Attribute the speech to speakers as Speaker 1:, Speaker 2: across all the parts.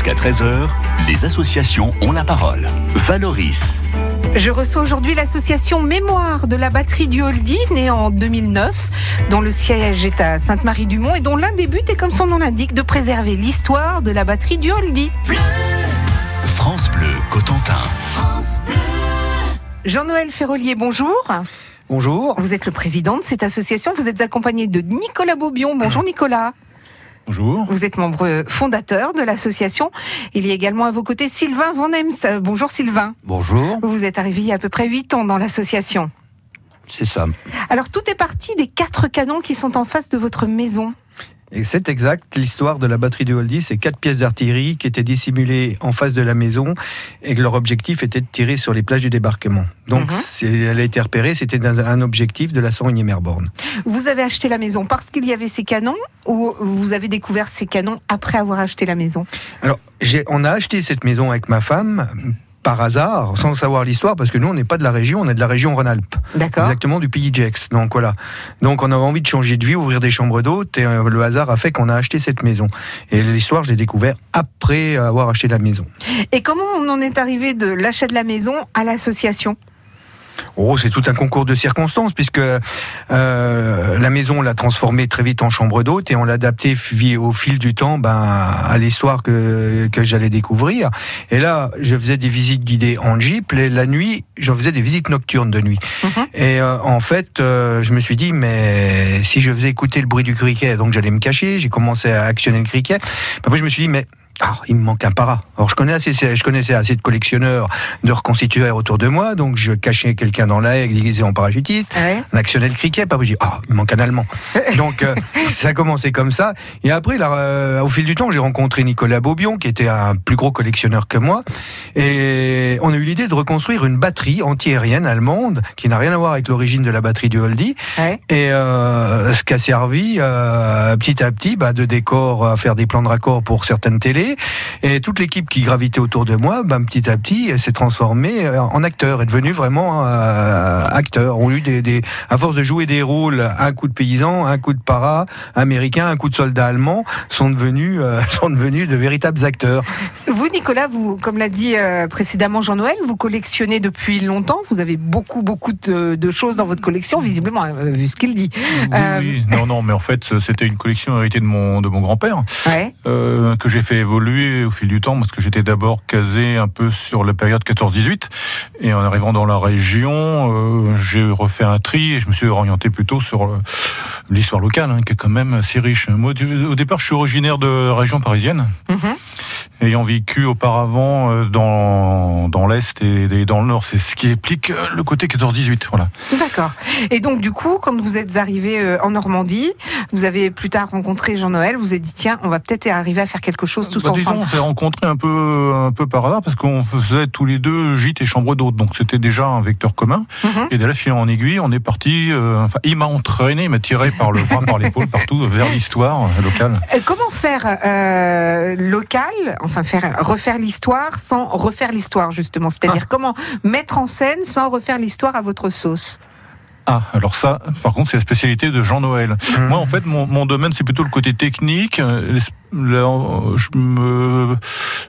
Speaker 1: Jusqu'à 13h, les associations ont la parole. Valoris.
Speaker 2: Je reçois aujourd'hui l'association Mémoire de la batterie du Holdy, née en 2009, dont le siège est à Sainte-Marie-du-Mont et dont l'un des buts est, comme son nom l'indique, de préserver l'histoire de la batterie du Holdy.
Speaker 1: France Bleu Cotentin.
Speaker 2: Jean-Noël Ferrolier, bonjour.
Speaker 3: Bonjour.
Speaker 2: Vous êtes le président de cette association. Vous êtes accompagné de Nicolas Bobion. Bonjour Nicolas.
Speaker 3: Bonjour.
Speaker 2: Vous êtes membre fondateur de l'association. Il y a également à vos côtés Sylvain Van Ems. Bonjour Sylvain.
Speaker 3: Bonjour.
Speaker 2: Vous êtes arrivé il y a à peu près 8 ans dans l'association.
Speaker 3: C'est ça.
Speaker 2: Alors tout est parti des quatre canons qui sont en face de votre maison.
Speaker 3: Et c'est exact. L'histoire de la batterie du Holdy, c'est quatre pièces d'artillerie qui étaient dissimulées en face de la maison et que leur objectif était de tirer sur les plages du débarquement. Donc, si elle a été repérée, c'était un objectif de la 101e Airborne.
Speaker 2: Vous avez acheté la maison parce qu'il y avait ces canons ou vous avez découvert ces canons après avoir acheté la maison?
Speaker 3: Alors, on a acheté cette maison avec ma femme par hasard, sans savoir l'histoire, parce que nous, on n'est pas de la région, on est de la région Rhône-Alpes.
Speaker 2: D'accord.
Speaker 3: Exactement, du pays Gex. Donc voilà. Donc on avait envie de changer de vie, ouvrir des chambres d'hôtes, et euh, le hasard a fait qu'on a acheté cette maison. Et l'histoire, je l'ai découvert après avoir acheté la maison.
Speaker 2: Et comment on en est arrivé de l'achat de la maison à l'association?
Speaker 3: Oh, c'est tout un concours de circonstances, puisque euh, la maison, on l'a transformée très vite en chambre d'hôte et on l'a adaptée au fil du temps ben, à l'histoire que, que j'allais découvrir. Et là, je faisais des visites guidées en jeep. Les- La nuit, j'en faisais des visites nocturnes de nuit.
Speaker 2: Mhm.
Speaker 3: Et euh, en fait, euh, je me suis dit, mais si je faisais écouter le bruit du criquet, donc j'allais me cacher, j'ai commencé à actionner le criquet. Après, je me suis dit, mais ah, il me manque un para. Alors je connais assez, je connaissais assez de collectionneurs, de reconstituaires autour de moi, donc je cachais quelqu'un dans la haie déguisé en parachutiste.
Speaker 2: Ouais.
Speaker 3: On actionnait le criquet, pas je dis ah il me manque un allemand. Donc euh, ça a commencé comme ça. Et après, là, euh, au fil du temps, j'ai rencontré Nicolas Bobion, qui était un plus gros collectionneur que moi, et on a eu l'idée de reconstruire une batterie antiaérienne allemande qui n'a rien à voir avec l'origine de la batterie du Holdy.
Speaker 2: Ouais.
Speaker 3: Et euh, ce qui a servi petit à petit bah, de décor à faire des plans de raccord pour certaines télés. Et toute l'équipe qui gravitait autour de moi, bah, petit à petit, elle s'est transformée euh, en acteur, est devenue vraiment euh, acteur. On a eu des, des, à force de jouer des rôles, un coup de paysan, un coup de para américain, un coup de soldat allemand, sont devenus, euh, sont devenus de véritables acteurs.
Speaker 2: Vous, Nicolas, vous, comme l'a dit euh, précédemment Jean-Noël, vous collectionnez depuis longtemps. Vous avez beaucoup, beaucoup de, de choses dans votre collection, visiblement, euh, vu ce qu'il dit.
Speaker 4: Oui,
Speaker 2: Euh,
Speaker 4: oui. non, non, mais en fait, c'était une collection héritée de mon, de mon grand-père,
Speaker 2: Ouais.
Speaker 4: euh, que j'ai fait évoluer au fil du temps, parce que j'étais d'abord casé un peu sur la période 14-18, et en arrivant dans la région, euh, j'ai refait un tri, et je me suis orienté plutôt sur euh, l'histoire locale, hein, qui est quand même assez riche. Moi, au départ, je suis originaire de région parisienne,
Speaker 2: Mhm.
Speaker 4: ayant vécu auparavant euh, dans, dans l'Est et, dans le Nord. C'est ce qui explique euh, le côté 14-18, voilà.
Speaker 2: D'accord. Et donc, du coup, quand vous êtes arrivé en Normandie, vous avez plus tard rencontré Jean-Noël, vous êtes dit, tiens, on va peut-être arriver à faire quelque chose tous
Speaker 4: Bah, disons,
Speaker 2: ensemble.
Speaker 4: on s'est rencontrés un peu, un peu par hasard parce qu'on faisait tous les deux gîte et chambre d'hôte, donc c'était déjà un vecteur commun.
Speaker 2: Mhm.
Speaker 4: Et de là, en aiguille, on est parti. euh, enfin, il m'a entraîné, il m'a tiré par le bras, par l'épaule, partout vers l'histoire locale.
Speaker 2: Euh, Comment faire euh, local, enfin faire refaire l'histoire sans refaire l'histoire justement, c'est-à-dire comment mettre en scène sans refaire l'histoire à votre sauce?
Speaker 4: Ah, alors ça, par contre, c'est la spécialité de Jean-Noël.
Speaker 3: Mmh.
Speaker 4: Moi, en fait, mon, mon domaine, c'est plutôt le côté technique. Euh, les- là, je me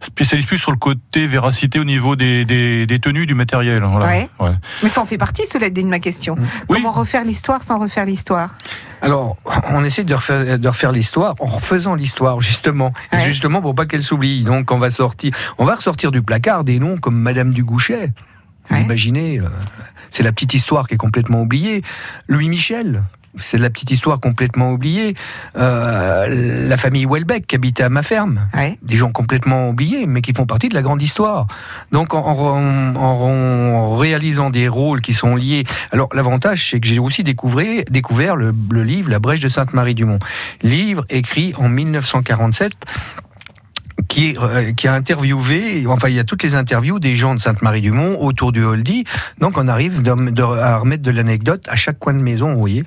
Speaker 4: spécialise plus sur le côté véracité au niveau des, des, des tenues du matériel. Voilà.
Speaker 2: Ouais.
Speaker 4: Ouais.
Speaker 2: Mais ça en fait partie, cela dit de ma question. Comment refaire l'histoire sans refaire l'histoire?
Speaker 3: Alors, on essaie de refaire, de refaire l'histoire en refaisant l'histoire, justement. Et
Speaker 2: Ouais.
Speaker 3: Justement pour pas qu'elle s'oublie. Donc, on va sortir, on va ressortir du placard des noms comme Madame du Gouchet. Vous imaginez, euh, c'est la petite histoire qui est complètement oubliée. Louis Michel. C'est la petite histoire complètement oubliée. Euh, la famille Welbeck qui habitait à ma ferme.
Speaker 2: Ouais.
Speaker 3: Des gens complètement oubliés, mais qui font partie de la grande histoire. Donc, en, en- en- en réalisant des rôles qui sont liés. Alors, l'avantage, c'est que j'ai aussi découvert, découvert le, le livre La Brèche de Sainte-Marie-du-Mont. Livre écrit en 1947 euh, qui a interviewé, enfin il y a toutes les interviews des gens de Sainte-Marie-du-Mont autour du Holdy, donc on arrive à remettre de l'anecdote à chaque coin de maison, vous voyez.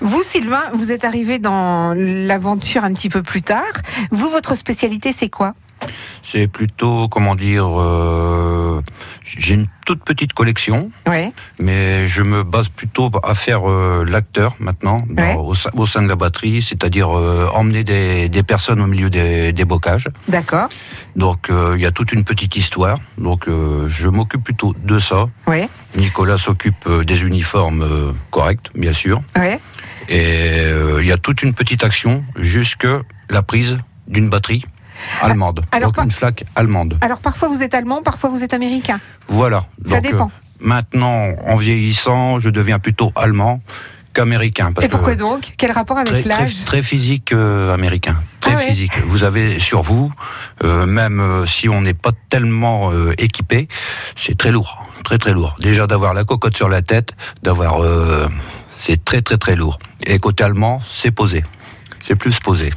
Speaker 2: Vous, Sylvain, vous êtes arrivé dans l'aventure un petit peu plus tard. Vous, votre spécialité, c'est quoi?
Speaker 5: C'est plutôt, comment dire, euh, j'ai une toute petite collection, mais je me base plutôt à faire euh, l'acteur maintenant dans- au, sein- au sein de la batterie, c'est-à-dire euh, emmener des, des personnes au milieu des, des bocages.
Speaker 2: D'accord.
Speaker 5: Donc il y a toute une petite histoire. Donc je m'occupe plutôt de ça.
Speaker 2: Ouais.
Speaker 5: Nicolas s'occupe des uniformes corrects, bien sûr.
Speaker 2: Ouais.
Speaker 5: Et il y a toute une petite action jusque la prise d'une batterie allemande.
Speaker 2: alors
Speaker 5: Donc
Speaker 2: pas-
Speaker 5: une flaque allemande.
Speaker 2: Alors parfois vous êtes allemand, parfois vous êtes américain.
Speaker 5: Voilà.
Speaker 2: Ça
Speaker 5: Donc,
Speaker 2: dépend.
Speaker 5: euh, maintenant, en vieillissant, je deviens plutôt allemand qu'américain. parce
Speaker 2: Et pourquoi
Speaker 5: que
Speaker 2: donc? Quel rapport
Speaker 5: très,
Speaker 2: avec
Speaker 5: très,
Speaker 2: l'âge?
Speaker 5: très physique euh, américain. Très
Speaker 2: Ah ouais.
Speaker 5: physique. Vous avez sur vous, euh, même euh, si on n'est pas tellement euh, équipé, c'est très lourd. Très très lourd. Déjà d'avoir la cocotte sur la tête, d'avoir... euh, c'est très très très lourd. Et côté allemand, c'est posé. C'est plus posé.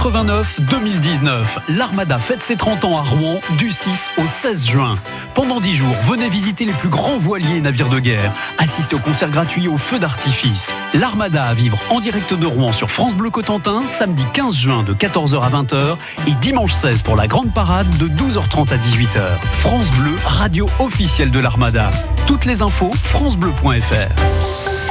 Speaker 1: 89-2019, l'Armada fête ses 30 ans à Rouen du 6 au 16 juin. Pendant 10 jours, venez visiter les plus grands voiliers et navires de guerre, assistez au concert gratuit au feu d'artifice. L'Armada à vivre en direct de Rouen sur France Bleu Cotentin, samedi 15 juin de 14h à 20h et dimanche 16 pour la grande parade de 12h30 à 18h. France Bleu, radio officielle de l'Armada. Toutes les infos, francebleu.fr.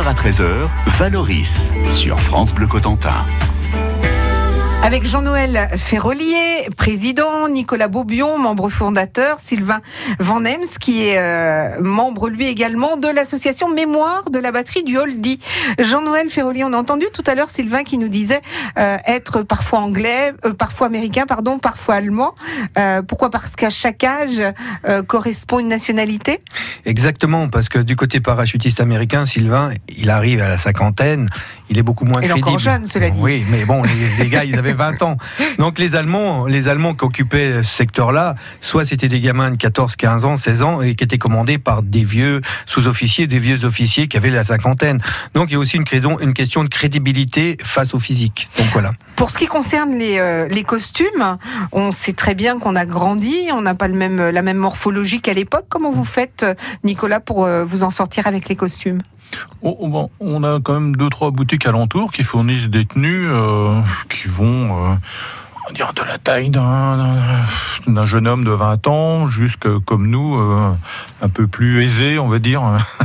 Speaker 1: 11h à 13h, Valoris sur France Bleu Cotentin.
Speaker 2: Avec Jean-Noël Ferrolier, président, Nicolas Beaubion, membre fondateur, Sylvain Van Ems, qui est euh, membre lui également de l'association Mémoire de la batterie du Holdy. Jean-Noël Ferrolier, on a entendu tout à l'heure Sylvain qui nous disait euh, être parfois anglais, euh, parfois américain, pardon, parfois allemand. Euh, pourquoi? Parce qu'à chaque âge euh, correspond une nationalité?
Speaker 3: Exactement, parce que du côté parachutiste américain, Sylvain, il arrive à la cinquantaine, il est beaucoup moins
Speaker 2: Il est
Speaker 3: crédible.
Speaker 2: encore jeune, cela dit.
Speaker 3: Oui, mais bon, les, les gars, ils avaient 20 ans. Donc les Allemands, les Allemands qui occupaient ce secteur-là, soit c'était des gamins de 14, 15 ans, 16 ans, et qui étaient commandés par des vieux sous-officiers, des vieux officiers qui avaient la cinquantaine. Donc il y a aussi une, question de crédibilité face au physique. Donc voilà.
Speaker 2: Pour ce qui concerne les, euh, les costumes, on sait très bien qu'on a grandi, on n'a pas le même, la même morphologie qu'à l'époque. Comment vous faites, Nicolas, pour euh, vous en sortir avec les costumes?
Speaker 4: On a quand même deux trois boutiques alentours qui fournissent des tenues euh, qui vont euh, on va dire de la taille d'un- jeune homme de 20 ans jusque comme nous euh, un peu plus aisé on va dire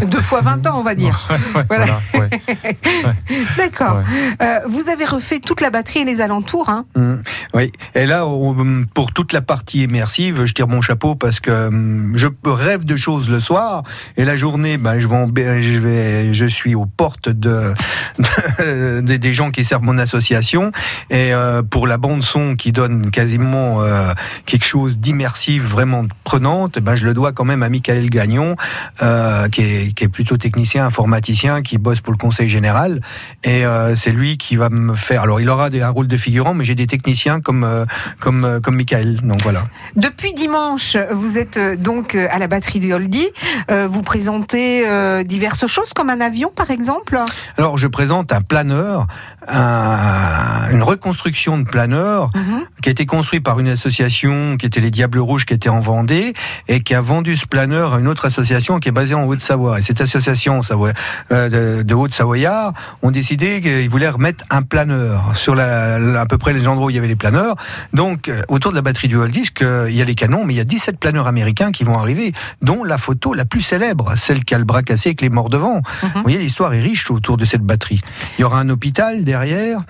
Speaker 2: Deux fois 20 ans, on va dire. Voilà.
Speaker 4: Voilà, ouais.
Speaker 2: D'accord.
Speaker 4: Ouais.
Speaker 2: Euh, vous avez refait toute la batterie et les alentours. Hein
Speaker 3: Mm. Oui, et là, on- pour toute la partie immersive, je tire mon chapeau parce que hum, je rêve de choses le soir et la journée, ben, je, vais en- je, vais, je suis aux portes de, de- des- des gens qui servent mon association et euh, pour la bande son qui donne quasiment euh, quelque chose d'immersif, vraiment prenante, ben, je le dois quand même à Michael Gagnon, euh, qui, est, qui est plutôt technicien, informaticien, qui bosse pour le Conseil général et euh, c'est lui qui va me faire. Alors, il aura des, un rôle de figurant, mais j'ai des techniciens comme comme comme Michael. Donc voilà.
Speaker 2: Depuis dimanche, vous êtes donc à la batterie du Holdy. Euh, vous présentez diverses choses comme un avion, par exemple?
Speaker 3: Alors, je présente un planeur, un- une reconstruction de planeur
Speaker 2: Mhm.
Speaker 3: qui a été construit par une association qui était les Diables Rouges, qui était en Vendée, et qui a vendu ce planeur à une autre association qui est basée en Haute-Savoie. Et cette association euh, de, Haute-Savoyard ont décidé qu'ils voulaient remettre un planeur sur la, à peu près les endroits où il y avait les planeurs. Donc, euh, autour de la batterie du Disc, il y a les canons, mais il y a 17 planeurs américains qui vont arriver, dont la photo la plus célèbre, celle qui a le bras cassé avec les morts devant. Vous voyez, l'histoire est riche autour de cette batterie. Il y aura un hôpital derrière.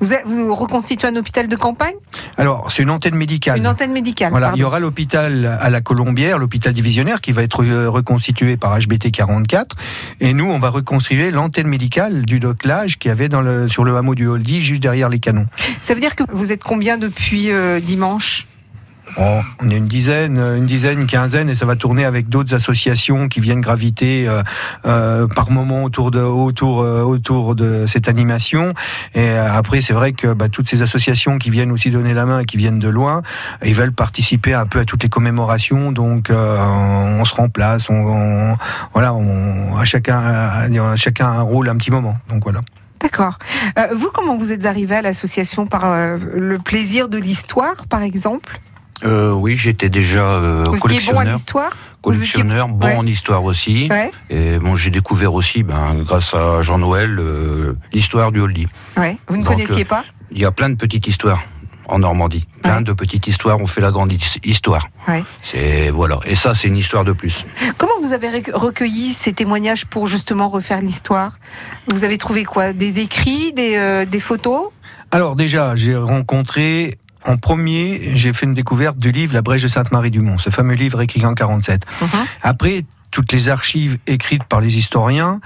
Speaker 2: Vous, êtes- vous reconstituez un hôpital de campagne?
Speaker 3: Alors, c'est une antenne médicale.
Speaker 2: Une antenne médicale.
Speaker 3: Voilà,
Speaker 2: pardon.
Speaker 3: il y aura l'hôpital à la Colombière, l'hôpital divisionnaire, qui va être euh, reconstitué par HBT 44. Et nous, on va reconstruire l'antenne médicale du doclage qui avait dans le, sur le hameau du Holdy, juste derrière les canons.
Speaker 2: Ça veut dire que vous êtes combien depuis euh, dimanche?
Speaker 3: Oh, on est une dizaine, euh, une dizaine, quinzaine, et ça va tourner avec d'autres associations qui viennent graviter euh, euh, par moment autour de cette animation. Et après, c'est vrai que bah, toutes ces associations qui viennent aussi donner la main et qui viennent de loin, ils veulent participer un peu à toutes les commémorations. Donc, on se remplace, on, on- voilà, à chacun à chacun un rôle un petit moment. Donc voilà.
Speaker 2: D'accord. Vous, comment vous êtes arrivé à l'association Par le plaisir de l'histoire, par exemple?
Speaker 5: Euh, oui, j'étais déjà euh,
Speaker 2: Vous étiez bon à
Speaker 5: collectionneur,
Speaker 2: l'histoire
Speaker 5: collectionneur, bon
Speaker 2: ouais.
Speaker 5: en histoire aussi.
Speaker 2: Ouais,
Speaker 5: Et bon, j'ai découvert aussi, ben, grâce à Jean-Noël, euh, l'histoire du Oldie.
Speaker 2: ouais. Vous ne
Speaker 5: Donc,
Speaker 2: connaissiez pas
Speaker 5: Il y a plein de petites histoires en Normandie. Plein
Speaker 2: Ouais.
Speaker 5: de petites histoires, on fait la grande his- histoire.
Speaker 2: Ouais.
Speaker 5: C'est voilà. Et ça, c'est une histoire de plus.
Speaker 2: Comment vous avez rec- recueilli ces témoignages pour justement refaire l'histoire? Vous avez trouvé quoi? Des écrits, des, euh, des photos?
Speaker 3: Alors déjà, j'ai rencontré en premier, j'ai fait une découverte du livre La Brèche de Sainte-Marie-du-Mont, ce fameux livre écrit en 47.
Speaker 2: Mhm.
Speaker 3: Après, toutes les archives écrites par les historiens.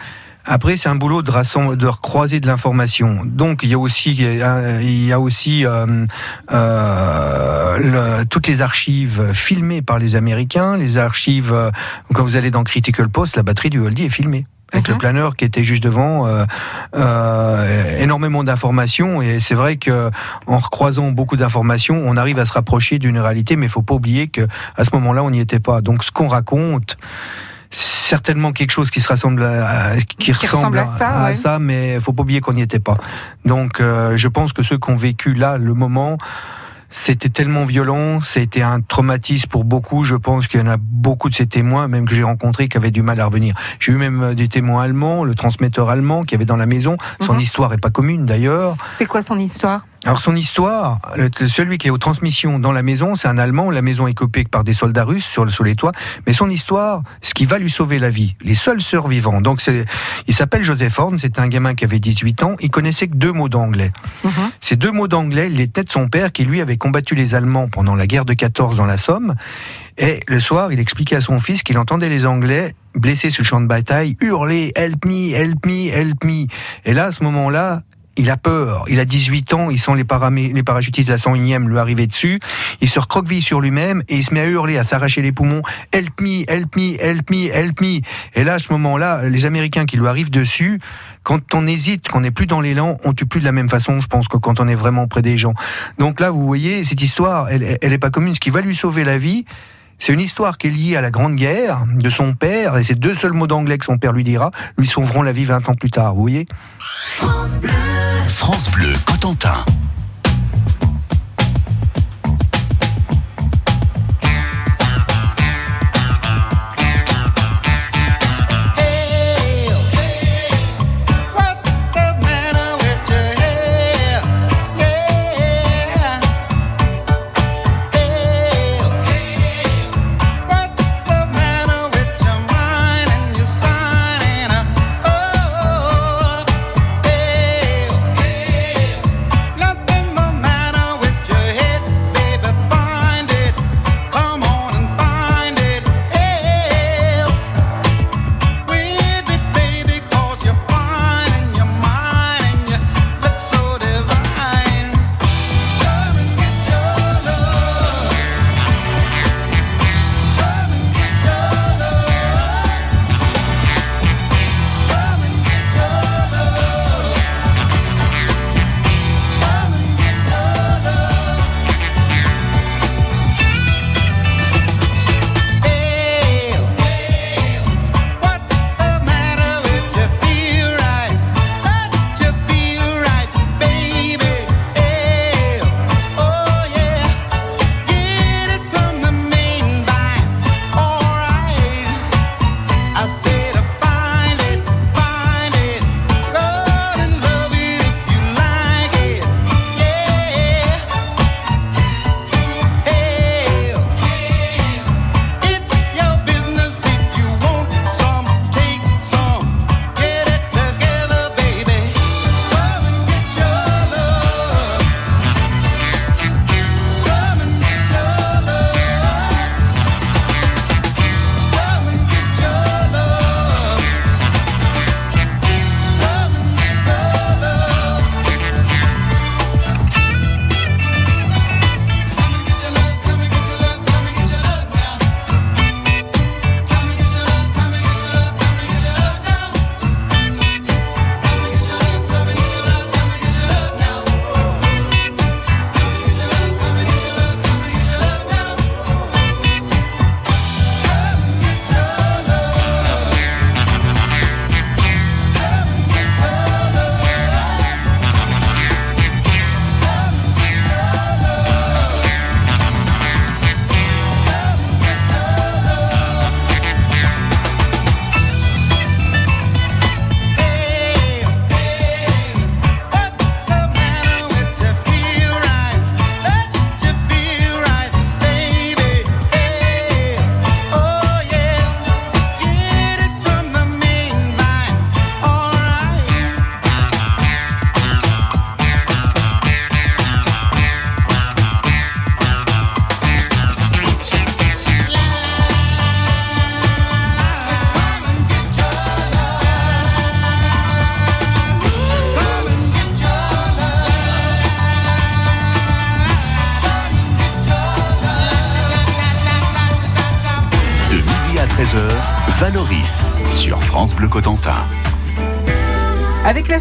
Speaker 3: Après, c'est un boulot de, rassemb- de recroiser de l'information. Donc, il y a aussi, il y a aussi euh, euh, le- toutes les archives filmées par les Américains, les archives, euh, quand vous allez dans Critical Post, la batterie du Holdy est filmée. Avec
Speaker 2: Mhm.
Speaker 3: le planeur qui était juste devant, euh, euh, énormément d'informations et c'est vrai que en recroisant beaucoup d'informations, on arrive à se rapprocher d'une réalité, mais il faut pas oublier que à ce moment-là, on n'y était pas. Donc, ce qu'on raconte, certainement quelque chose qui se rassemble à, qui,
Speaker 2: ressemble à ça, ouais.
Speaker 3: ça, mais faut pas oublier qu'on n'y était pas. Donc, euh, je pense que ceux qui ont vécu là le moment, c'était tellement violent, c'était un traumatisme pour beaucoup. Je pense qu'il y en a beaucoup de ces témoins, même que j'ai rencontrés, qui avaient du mal à revenir. J'ai eu même euh, des témoins allemands, le transmetteur allemand qui avait dans la maison. Son
Speaker 2: Mhm.
Speaker 3: histoire est pas commune d'ailleurs.
Speaker 2: C'est quoi son histoire?
Speaker 3: Alors son histoire, celui qui est aux transmissions dans la maison, c'est un Allemand. La maison est copée par des soldats russes sur, le- sur les toits. Mais son histoire, ce qui va lui sauver la vie, les seuls survivants. Donc il s'appelle Joseph Horn. C'est un gamin qui avait 18 ans. Il connaissait que deux mots d'anglais.
Speaker 2: Mhm.
Speaker 3: Ces deux mots d'anglais, il était de son père qui lui avait combattu les Allemands pendant la guerre de 14 dans la Somme. Et le soir, il expliquait à son fils qu'il entendait les Anglais blessés sur le champ de bataille hurler Help me, help me, help me. Et là, à ce moment-là, il a peur. Il a 18 ans, ils sont les, parachutistes de la 101e lui arriver dessus. Il se recroqueville sur lui-même et il se met à hurler, à s'arracher les poumons. Help me, help me, help me, help me. Et là, à ce moment-là, les Américains qui lui arrivent dessus, quand on hésite, qu'on n'est plus dans l'élan, on tue plus de la même façon, je pense, que quand on est vraiment près des gens. Donc là, vous voyez, cette histoire, elle, elle est pas commune. Ce qui va lui sauver la vie, c'est une histoire qui est liée à la Grande Guerre de son père, et ces deux seuls mots d'anglais que son père lui dira, lui sauveront la vie 20 ans plus tard, vous voyez.
Speaker 1: France Bleu Cotentin.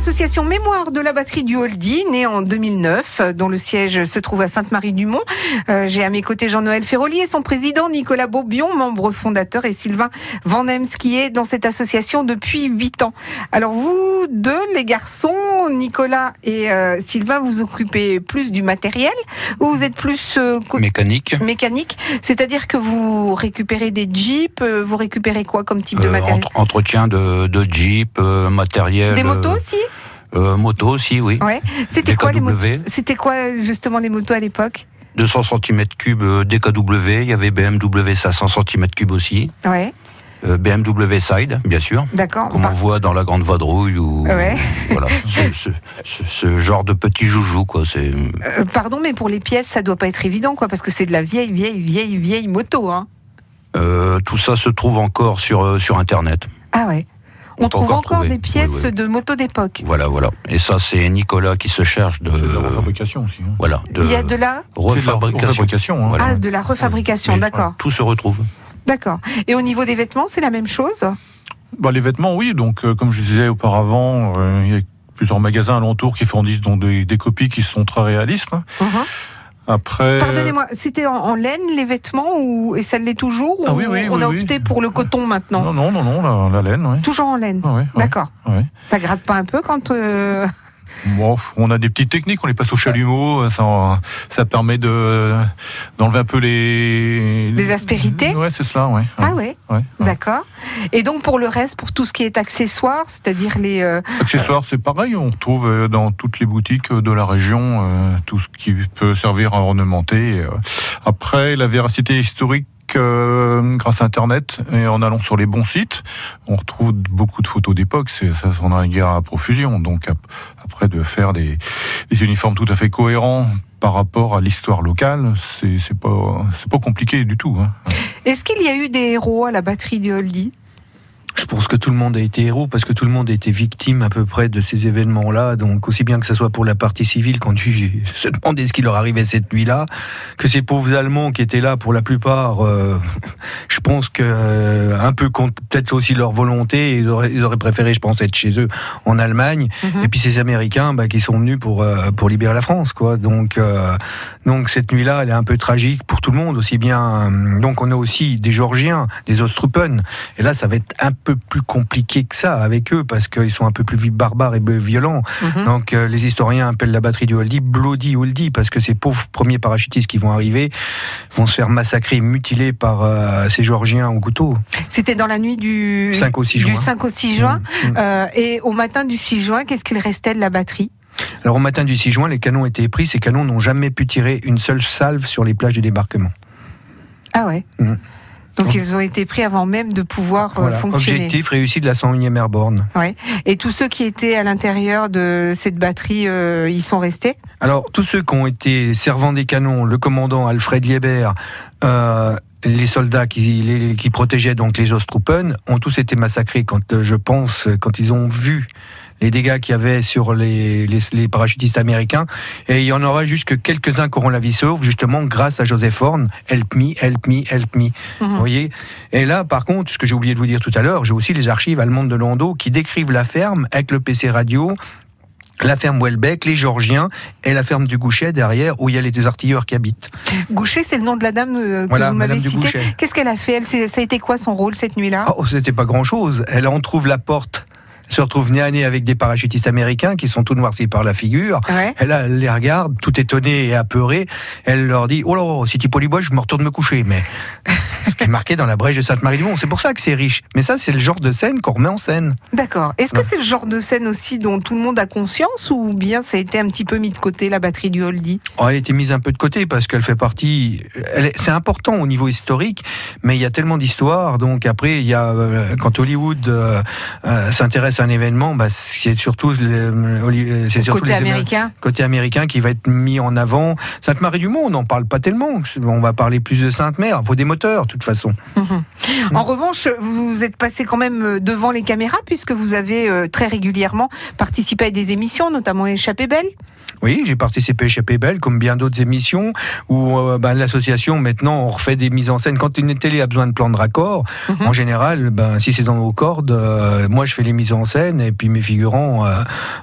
Speaker 2: L'association Mémoire de la batterie du Holdy, née en 2009, euh, dont le siège se trouve à Sainte-Marie-du-Mont, euh, j'ai à mes côtés Jean-Noël Ferroli et son président Nicolas Beaubion, membre fondateur, et Sylvain Van Hems, qui est dans cette association depuis 8 ans. Alors vous deux, les garçons, Nicolas et euh, Sylvain, vous occupez plus du matériel ou vous êtes plus euh,
Speaker 5: Mécanique.
Speaker 2: mécanique C'est-à-dire que vous récupérez des jeeps, euh, vous récupérez quoi comme type de
Speaker 5: euh,
Speaker 2: matériel
Speaker 5: entre- entretien de, de Jeep, matériel.
Speaker 2: Des motos aussi?
Speaker 5: euh, Moto aussi, oui.
Speaker 2: Ouais. C'était quoi les motos? C'était quoi justement les motos à l'époque?
Speaker 5: 200 cm3 DKW, il y avait BMW 500 cm3 aussi.
Speaker 2: Ouais,
Speaker 5: BMW Side, bien sûr.
Speaker 2: d'accord.
Speaker 5: Comme on voit dans la grande vadrouille ou
Speaker 2: Ouais.
Speaker 5: voilà, ce, ce- ce- ce genre de petit joujou quoi. C'est
Speaker 2: Euh, pardon, mais pour les pièces, ça doit pas être évident, quoi, parce que c'est de la vieille, vieille, vieille, vieille moto, hein.
Speaker 5: euh, tout ça se trouve encore sur euh, sur internet.
Speaker 2: Ah ouais. On, trouve
Speaker 5: encore
Speaker 2: des pièces
Speaker 5: Oui, oui.
Speaker 2: de moto d'époque.
Speaker 5: Voilà, voilà. Et ça c'est Nicolas qui se charge de
Speaker 4: de la fabrication aussi. hein.
Speaker 5: voilà de
Speaker 2: Il y a de la,
Speaker 4: C'est de la
Speaker 5: refabrication.
Speaker 4: refabrication, hein.
Speaker 5: Voilà.
Speaker 2: ah, de la refabrication,
Speaker 5: Oui,
Speaker 2: d'accord,
Speaker 5: Tout se retrouve.
Speaker 2: D'accord. Et au niveau des vêtements, c'est la même chose.
Speaker 4: Bah, les vêtements, oui. Donc, euh, comme je disais auparavant, euh, il y a plusieurs magasins alentours qui fournissent donc des, des copies qui sont très réalistes.
Speaker 2: Mhm.
Speaker 4: Après,
Speaker 2: Pardonnez-moi, c'était en, en laine les vêtements ou et ça l'est toujours
Speaker 4: Ah
Speaker 2: ou
Speaker 4: oui, oui,
Speaker 2: On
Speaker 4: oui,
Speaker 2: a opté pour le coton maintenant.
Speaker 4: non, non, non, non, la, la laine.
Speaker 2: Toujours en laine.
Speaker 4: Ouais,
Speaker 2: D'accord.
Speaker 4: ouais.
Speaker 2: Ça gratte pas un peu quand euh,
Speaker 4: Bon, on a des petites techniques, on les passe au chalumeau, ça, ça permet de d'enlever un peu les
Speaker 2: Les aspérités
Speaker 4: Ouais, c'est cela, ouais.
Speaker 2: Ah ouais,
Speaker 4: ouais, ouais.
Speaker 2: d'accord. Et donc pour le reste, pour tout ce qui est accessoires, c'est-à-dire les euh,
Speaker 4: Accessoires, c'est pareil, on retrouve euh, dans toutes les boutiques de la région euh, tout ce qui peut servir à ornementer. euh. Après, la véracité historique. Euh, grâce à Internet et en allant sur les bons sites, on retrouve beaucoup de photos d'époque. Ça, on a un gars à profusion. Donc ap- après de faire des, uniformes tout à fait cohérents par rapport à l'histoire locale, c'est pas pas compliqué du tout. hein.
Speaker 2: Est-ce qu'il y a eu des héros à la batterie du Holdy
Speaker 3: Je pense que tout le monde a été héros parce que tout le monde a été victime à peu près de ces événements-là. Donc aussi bien que ce soit pour la partie civile, quand tu se demandais ce qui leur arrivait cette nuit-là, que ces pauvres Allemands qui étaient là pour la plupart, euh, je pense que euh, un peu contre peut-être aussi leur volonté, ils auraient, ils auraient préféré, je pense, être chez eux en Allemagne.
Speaker 2: Mhm.
Speaker 3: Et puis ces Américains bah, qui sont venus pour euh, pour libérer la France, quoi. Donc donc cette nuit-là, elle est un peu tragique pour tout le monde, aussi bien. donc on a aussi des Georgiens, des Ostrupen. Et là, ça va être un peu plus compliqué que ça avec eux parce qu'ils sont un peu plus barbares et violents.
Speaker 2: Mhm.
Speaker 3: Donc euh, les historiens appellent la batterie du Holdy Bloody Holdy parce que ces pauvres premiers parachutistes qui vont arriver vont se faire massacrer, mutiler par euh, ces Georgiens au couteau.
Speaker 2: C'était dans la nuit du
Speaker 3: 5 au 6
Speaker 2: du
Speaker 3: juin.
Speaker 2: 5 au 6 juin.
Speaker 3: Mm, mm.
Speaker 2: Euh, et au matin du 6 juin, qu'est-ce qu'il restait de la batterie?
Speaker 3: Alors au matin du 6 juin, les canons étaient pris. Ces canons n'ont jamais pu tirer une seule salve sur les plages du débarquement.
Speaker 2: Ah ouais?
Speaker 3: Mhm.
Speaker 2: Donc ils ont été pris avant même de pouvoir euh,
Speaker 3: Voilà.
Speaker 2: fonctionner.
Speaker 3: Objectif réussi de la 101e Airborne.
Speaker 2: Et tous ceux qui étaient à l'intérieur de cette batterie, euh, ils sont restés?
Speaker 3: Alors, tous ceux qui ont été servants des canons, le commandant Alfred Lieber, euh, les soldats qui, les- qui protégeaient donc les Ostruppen, ont tous été massacrés quand, euh, je pense, quand ils ont vu les dégâts qu'il y avait sur les, les, les parachutistes américains. Et il y en aura juste que quelques-uns qui auront la vie sauve, justement, grâce à Joseph Horn. Help me, help me, help me.
Speaker 2: Mhm.
Speaker 3: Vous voyez? Et là, par contre, ce que j'ai oublié de vous dire tout à l'heure, j'ai aussi les archives allemandes de Landau qui décrivent la ferme avec le PC radio, la ferme Welbeck, les Georgiens et la ferme du Gouchet derrière où il y a les deux artilleurs qui habitent.
Speaker 2: Goucher, c'est le nom de la dame euh, que
Speaker 3: Voilà,
Speaker 2: vous m'avez citée.
Speaker 3: Gouchet.
Speaker 2: Qu'est-ce qu'elle a fait? Elle, Ça a été quoi son rôle cette nuit-là?
Speaker 3: Oh, c'était pas grand chose. Elle en trouve la porte, se retrouve nez à nez avec des parachutistes américains qui sont tout noircis par la figure.
Speaker 2: Ouais.
Speaker 3: Elle, elle les regarde, tout étonnée et apeurée. Elle leur dit Oh là, si tu bois, je me retourne me coucher. Mais ce qui est marqué dans la brèche de Sainte-Marie-du-Mont, c'est pour ça que c'est riche. Mais ça, c'est le genre de scène qu'on remet en scène.
Speaker 2: D'accord. Est-ce que c'est le genre de scène aussi dont tout le monde a conscience ou bien ça a été un petit peu mis de côté, la batterie du Holdy
Speaker 3: Oh, elle a été mise un peu de côté parce qu'elle fait partie. C'est important au niveau historique, mais il y a tellement d'histoires. Donc après, il y a euh, quand Hollywood euh, euh, s'intéresse à un événement, bah, c'est surtout, le- Holly- c'est surtout
Speaker 2: Côté
Speaker 3: les
Speaker 2: américain
Speaker 3: côté américain qui va être mis en avant. Sainte-Marie-du-Mont, on n'en parle pas tellement. On va parler plus de Sainte-Mère. Il faut des moteurs. De toute façon.
Speaker 2: Mhm. En revanche, vous êtes passé quand même euh, devant les caméras puisque vous avez euh, très régulièrement participé à des émissions, notamment Échappée Belle.
Speaker 3: Oui, j'ai participé chez Belle, comme bien d'autres émissions, où euh, ben, l'association, maintenant, on refait des mises en scène. Quand une télé a besoin de plan de raccord,
Speaker 2: Mhm.
Speaker 3: en général, ben, si c'est dans nos cordes, euh, moi, je fais les mises en scène, et puis mes figurants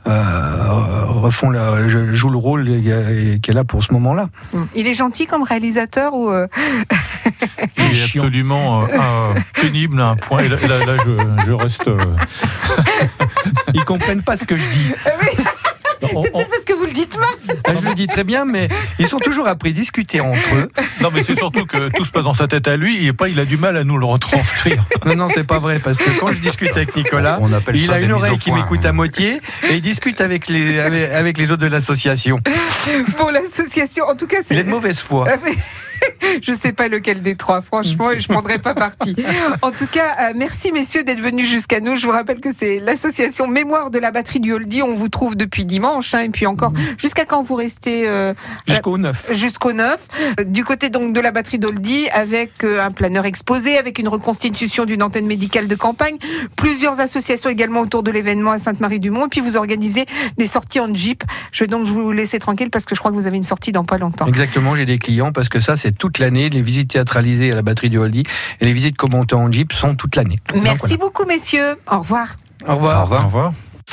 Speaker 3: refont le, je joue le rôle qui est là pour ce moment-là.
Speaker 2: Il est gentil comme réalisateur ou
Speaker 3: Chiant.
Speaker 4: absolument euh, euh, pénible à un point. Et là, là, là, je, je reste. euh,
Speaker 3: Ils comprennent pas ce que je dis.
Speaker 4: on-
Speaker 2: C'est peut-être parce que vous le dites mal.
Speaker 3: Ben, je le dis très bien, mais ils sont toujours appris à discuter entre eux.
Speaker 4: non, mais c'est surtout que tout se passe dans sa tête à lui et pas il a du mal à nous le retranscrire.
Speaker 3: Non, non, c'est pas vrai, parce que quand je discute avec Nicolas,
Speaker 5: On appelle
Speaker 3: il a une oreille qui m'écoute à moitié, et il discute avec les, avec, avec les autres de l'association.
Speaker 2: Pour l'association, en tout cas,
Speaker 3: Il est
Speaker 2: c'est.
Speaker 3: de mauvaise foi.
Speaker 2: Je sais pas lequel des trois, franchement, et je prendrai pas parti. En tout cas, euh, merci messieurs d'être venus jusqu'à nous. Je vous rappelle que c'est l'association Mémoire de la batterie du Holdy. On vous trouve depuis dimanche, hein, et puis encore jusqu'à quand vous restez euh,
Speaker 3: Jusqu'au 9.
Speaker 2: jusqu'au 9. Euh, Du côté donc de la batterie d'Oldy, avec euh, un planeur exposé, avec une reconstitution d'une antenne médicale de campagne, plusieurs associations également autour de l'événement à Sainte-Marie-du-Mont, et puis vous organisez des sorties en Jeep. Je vais donc vous laisser tranquille parce que je crois que vous avez une sortie dans pas longtemps.
Speaker 3: Exactement, j'ai des clients parce que ça, c'est toute l'année. Les visites théâtralisées à la batterie du Holdy et les visites commentées en Jeep sont toute l'année. Donc,
Speaker 2: Merci beaucoup, messieurs. Au revoir.
Speaker 3: Au revoir.
Speaker 4: Au revoir.